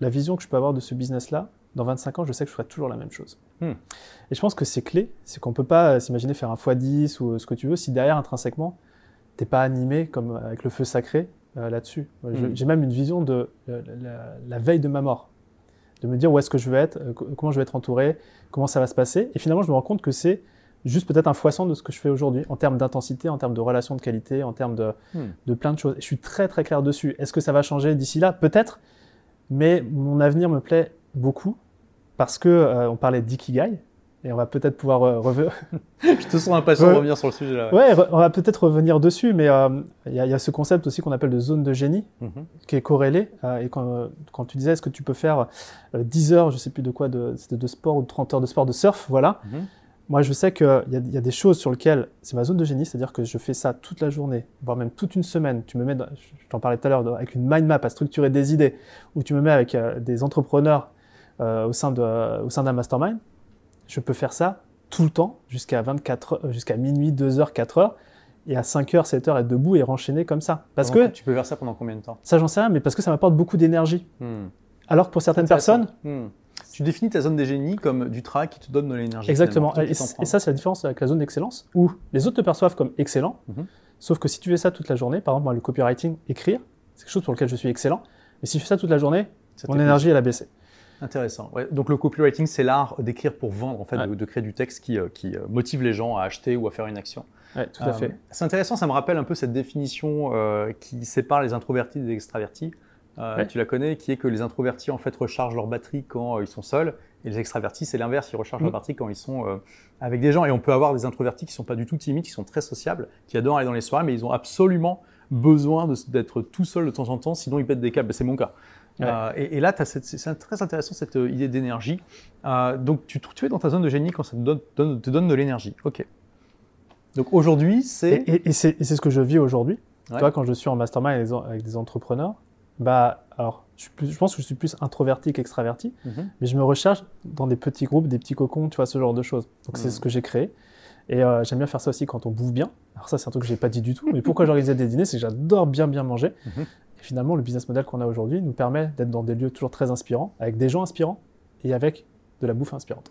la vision que je peux avoir de ce business-là, dans 25 ans, je sais que je ferai toujours la même chose. Hmm. Et je pense que c'est clé, c'est qu'on peut pas euh, s'imaginer faire un x10 ou euh, ce que tu veux si derrière, intrinsèquement, t'es pas animé comme avec le feu sacré euh, là-dessus. Hmm. J'ai même une vision de euh, la, la veille de ma mort, de me dire où est-ce que je vais être, euh, co- comment je vais être entouré, comment ça va se passer. Et finalement, je me rends compte que c'est juste peut-être un foisson de ce que je fais aujourd'hui, en termes d'intensité, en termes de relations de qualité, en termes de, Hmm. de plein de choses. Et je suis très très clair dessus. Est-ce que ça va changer d'ici là? Peut-être, mais mon avenir me plaît beaucoup parce que euh, on parlait d'ikigai et on va peut-être pouvoir euh, revenir. Je te sens impatient de revenir sur le sujet là. ouais, on va peut-être revenir dessus, mais euh, il y, a- il y a ce concept aussi qu'on appelle de zone de génie Mhm. qui est corrélé. et quand, quand tu disais est-ce que tu peux faire euh, 10 heures, je sais plus de quoi, de, de sport ou de 30 heures de sport de surf, voilà. Mhm. Moi, je sais qu'il y, a- y a des choses sur lesquelles c'est ma zone de génie, c'est-à-dire que je fais ça toute la journée, voire même toute une semaine. Tu me mets, dans- je t'en parlais tout à l'heure, avec une mind map à structurer des idées, ou tu me mets avec euh, des entrepreneurs euh, au sein de, au sein d'un mastermind. Je peux faire ça tout le temps, jusqu'à 24, heures- jusqu'à minuit, 2 heures, 4 heures, et à 5 heures, 7 heures, être debout et renchaîner comme ça. Parce Pendant que, tu peux faire ça pendant combien de temps? Ça, j'en sais rien, mais parce que ça m'apporte beaucoup d'énergie. Hmm. Alors que pour certaines personnes, Hmm. Tu définis ta zone des génies comme du travail qui te donne de l'énergie. Exactement. Et, ça, c'est la différence avec la zone d'excellence, où les autres te perçoivent comme excellent, Mhm. sauf que si tu fais ça toute la journée, par exemple, moi, le copywriting, écrire, c'est quelque chose pour lequel je suis excellent, mais si je fais ça toute la journée. Ça mon énergie, elle a baissé. Intéressant. Ouais. Donc le copywriting, c'est l'art d'écrire pour vendre, en fait, Ouais. de, de créer du texte qui, euh, qui euh, motive les gens à acheter ou à faire une action. Ouais, tout à Euh, fait. C'est intéressant, ça me rappelle un peu cette définition euh, qui sépare les introvertis des extravertis. Euh, Ouais. Tu la connais, qui est que les introvertis en fait rechargent leur batterie quand euh, ils sont seuls, et les extravertis c'est l'inverse, ils rechargent leur Mm. batterie quand ils sont euh, avec des gens. Et on peut avoir des introvertis qui sont pas du tout timides, qui sont très sociables, qui adorent aller dans les soirées, mais ils ont absolument besoin d'être tout seuls de temps en temps, sinon ils pètent des câbles. C'est mon cas. Ouais. Euh, et, et là, c'est très intéressant cette idée d'énergie. Donc tu, tu es dans ta zone de génie quand ça te donne, donne- te donne de l'énergie. Ok. Donc aujourd'hui, c'est Et, et- et c'est ce que je vis aujourd'hui. Ouais. Vois, quand je suis en mastermind avec des entrepreneurs, bah, alors, je, suis plus- je pense que je suis plus introverti qu'extraverti, Mhm. mais je me recherche dans des petits groupes, des petits cocons, tu vois, ce genre de choses. Donc, c'est Mhm. ce que j'ai créé. Et euh, j'aime bien faire ça aussi quand on bouffe bien. Alors, ça, c'est un truc que j'ai pas dit du tout. Mais pourquoi j'organisais des dîners C'est que j'adore bien, bien manger. Mhm. Et finalement, le business model qu'on a aujourd'hui nous permet d'être dans des lieux toujours très inspirants, avec des gens inspirants et avec de la bouffe inspirante.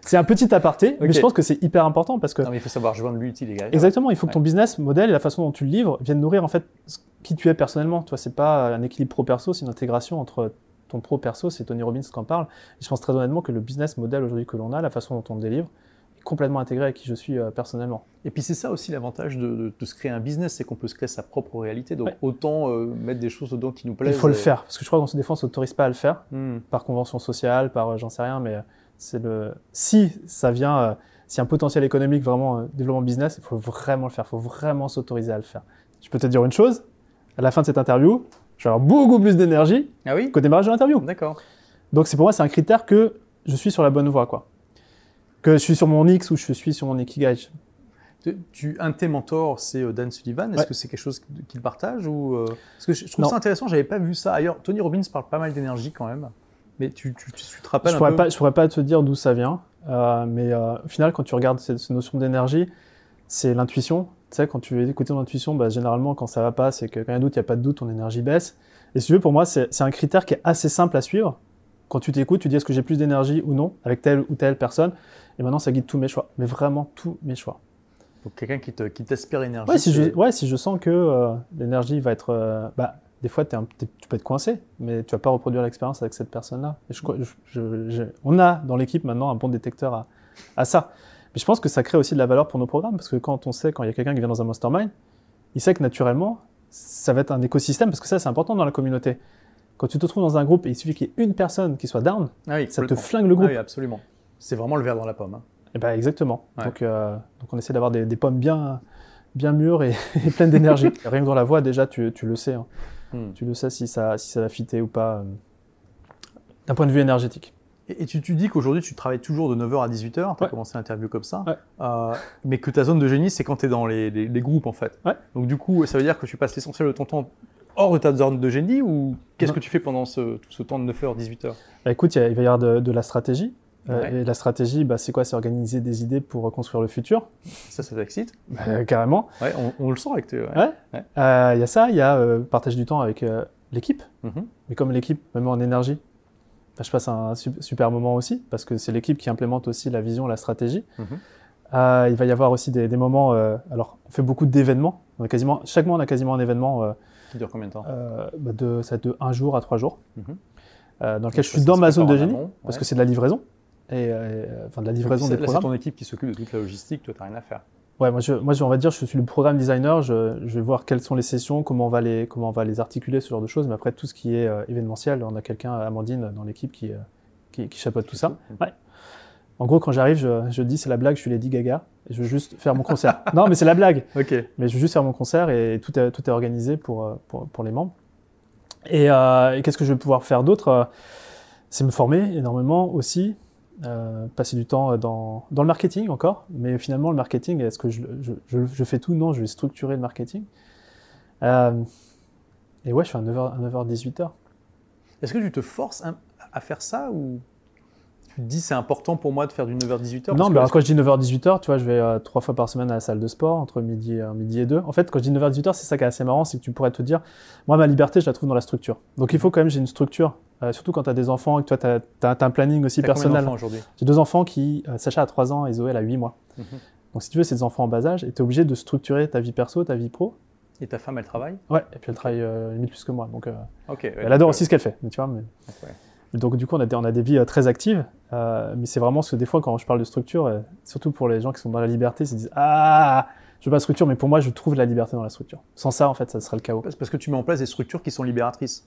C'est un petit aparté, mais je pense que c'est hyper important parce que Non, mais il faut savoir joindre l'utile, gars. Exactement, il faut que ton business model et la façon dont tu le livres viennent nourrir en fait ce- qui tu es personnellement. Toi, c'est pas un équilibre pro-perso, c'est une intégration entre ton pro-perso, c'est Tony Robbins qui en parle. Et je pense très honnêtement que le business model aujourd'hui que l'on a, la façon dont on le délivre, est complètement intégré à qui je suis euh, personnellement. Et puis c'est ça aussi l'avantage de, de- de se créer un business, c'est qu'on peut se créer sa propre réalité. Donc Ouais. autant euh, mettre des choses dedans qui nous Il plaisent. faut le faire, parce que je crois qu'on se défend, on s'autorise pas à le faire, Hmm. par convention sociale, par euh, j'en sais rien, mais c'est le. Si ça vient, euh, a un potentiel économique vraiment euh, développement business, il faut vraiment le faire, il faut vraiment s'autoriser à le faire. Je peux te dire une chose, à la fin de cette interview, je vais avoir beaucoup plus d'énergie Ah oui? qu'au démarrage de l'interview. D'accord. Donc c'est pour moi c'est un critère que je suis sur la bonne voie quoi. Que je suis sur mon X ou je suis sur mon Ikigai. Tu, tu- un de tes mentors, c'est euh, Dan Sullivan. Est-ce Ouais. que c'est quelque chose qu'il partage ou euh, Parce que je, je trouve Non. ça intéressant, j'avais pas vu ça ailleurs. Tony Robbins parle pas mal d'énergie quand même. Mais tu, tu, tu, tu te rappelles Je un pourrais peu pas je pourrais pas te dire d'où ça vient, euh, mais euh, au final quand tu regardes cette, cette notion d'énergie, c'est l'intuition. Tu sais quand tu veux écouter ton intuition, bah, généralement quand ça va pas, c'est que quand il y a un doute, il y a pas de doute, ton énergie baisse. Et si tu veux pour moi c'est un critère qui est assez simple à suivre. Quand tu t'écoutes, tu dis est-ce que j'ai plus d'énergie ou non avec telle ou telle personne? Et maintenant ça guide tous mes choix, mais vraiment tous mes choix. Donc quelqu'un qui te- qui t'aspire énergie. Ouais, si je, ouais, si je sens que euh, l'énergie va être. euh, bah, des fois, un- tu peux être coincé, mais tu vas pas reproduire l'expérience avec cette personne-là. On a dans l'équipe maintenant un bon détecteur à, à ça. Mais je pense que ça crée aussi de la valeur pour nos programmes, parce que quand on sait, quand il y a quelqu'un qui vient dans un mastermind, il sait que naturellement, ça va être un écosystème, parce que ça, c'est important dans la communauté. Quand tu te trouves dans un groupe et il suffit qu'il y ait une personne qui soit down, Ah oui, ça te flingue le Ah groupe. oui, absolument. C'est vraiment le verre dans la pomme. hein. Et ben exactement. Ouais. Donc, euh, donc on essaie d'avoir des, des pommes bien, bien mûres et, et pleines d'énergie. Rien que dans la voix, déjà, tu, tu le sais. hein. Hmm. Tu le sais si ça, si ça va fitter ou pas, euh, d'un point de vue énergétique. Et, et tu, tu dis qu'aujourd'hui, tu travailles toujours de 9h à 18h. Tu as Ouais. commencé l'interview comme ça. Ouais. Euh, mais que ta zone de génie, c'est quand tu es dans les, les- les groupes, en fait. Ouais. Donc, du coup, ça veut dire que tu passes l'essentiel de ton temps hors de ta zone de génie ou qu'est-ce que tu fais pendant ce, tout ce temps de 9h, 18h Bah, écoute, il, va y avoir de, de la stratégie. Euh, Ouais. Et la stratégie, bah, c'est quoi? C'est organiser des idées pour reconstruire le futur, Ça, ça t'excite? Bah, carrément. Ouais, on, on le sent avec tes. ouais. Ouais. Euh, Il y a ça, il y a euh, partage du temps avec euh, l'équipe, Mhm. mais comme l'équipe, même en énergie, bah, je passe un su- super moment aussi, parce que c'est l'équipe qui implémente aussi la vision, la stratégie. Mhm. Euh, il va y avoir aussi des, des moments, alors on fait beaucoup d'événements, quasiment, chaque mois on a quasiment un événement Qui dure combien de temps? bah, de, ça va être de un jour à trois jours, Mhm. euh, dans lequel je suis dans ma zone de génie, amont, parce que c'est de la livraison, et euh, enfin de la livraison C'est- des là, c'est programmes. ton équipe qui s'occupe de toute la logistique, toi, t'as rien à faire. Ouais, moi, je, moi, on va dire, je suis le programme designer. Je, je vais voir quelles sont les sessions, comment on va les, comment on va les articuler, ce genre de choses. Mais après, tout ce qui est euh, événementiel, on a quelqu'un, Amandine, dans l'équipe qui, euh, qui, qui chapeaute tout ça. Ouais. En gros, quand j'arrive, je, je dis c'est la blague, je suis Lady Gaga, et je veux juste faire mon concert. non, mais c'est la blague. Ok. Mais je veux juste faire mon concert et tout est, tout est organisé pour, euh, pour, pour les membres. Et, euh, et qu'est-ce que je vais pouvoir faire d'autre? C'est me former énormément aussi, euh, passer du temps dans, dans le marketing encore. Mais finalement, le marketing, est-ce que je, je, je, je fais tout? Non, je vais structurer le marketing. Euh, et ouais, je fais un 9h, 9h 18h. Est-ce que tu te forces à faire ça ou tu te dis c'est important pour moi de faire du 9h-18h Non, mais alors, quand je dis 9h 18h, tu vois, je vais euh, trois fois par semaine à la salle de sport entre midi, et- midi et 2. En fait, quand je dis 9h 18h, c'est ça qui est assez marrant, c'est que tu pourrais te dire, moi, ma liberté, je la trouve dans la structure. Donc, il faut quand même, j'ai une structure, euh, surtout quand tu as des enfants et que toi, tu as, un planning aussi personnel. aujourd'hui? J'ai deux enfants qui, euh, Sacha a 3 ans et Zoé elle a 8 mois. Mhm. Donc, si tu veux, c'est des enfants en bas âge et tu es obligé de structurer ta vie perso, ta vie pro. Et ta femme, elle travaille? Ouais, et puis elle travaille euh, limite plus que moi. Donc, euh, Ok. elle adore aussi ce qu'elle fait. Mais tu vois, mais... Donc, du coup, on a des, on a des vies très actives. mais c'est vraiment ce que des fois, quand je parle de structure, surtout pour les gens qui sont dans la liberté, ils se disent Ah, je veux pas de structure, mais pour moi, je trouve la liberté dans la structure. Sans ça, en fait, ça serait le chaos. Parce que tu mets en place des structures qui sont libératrices.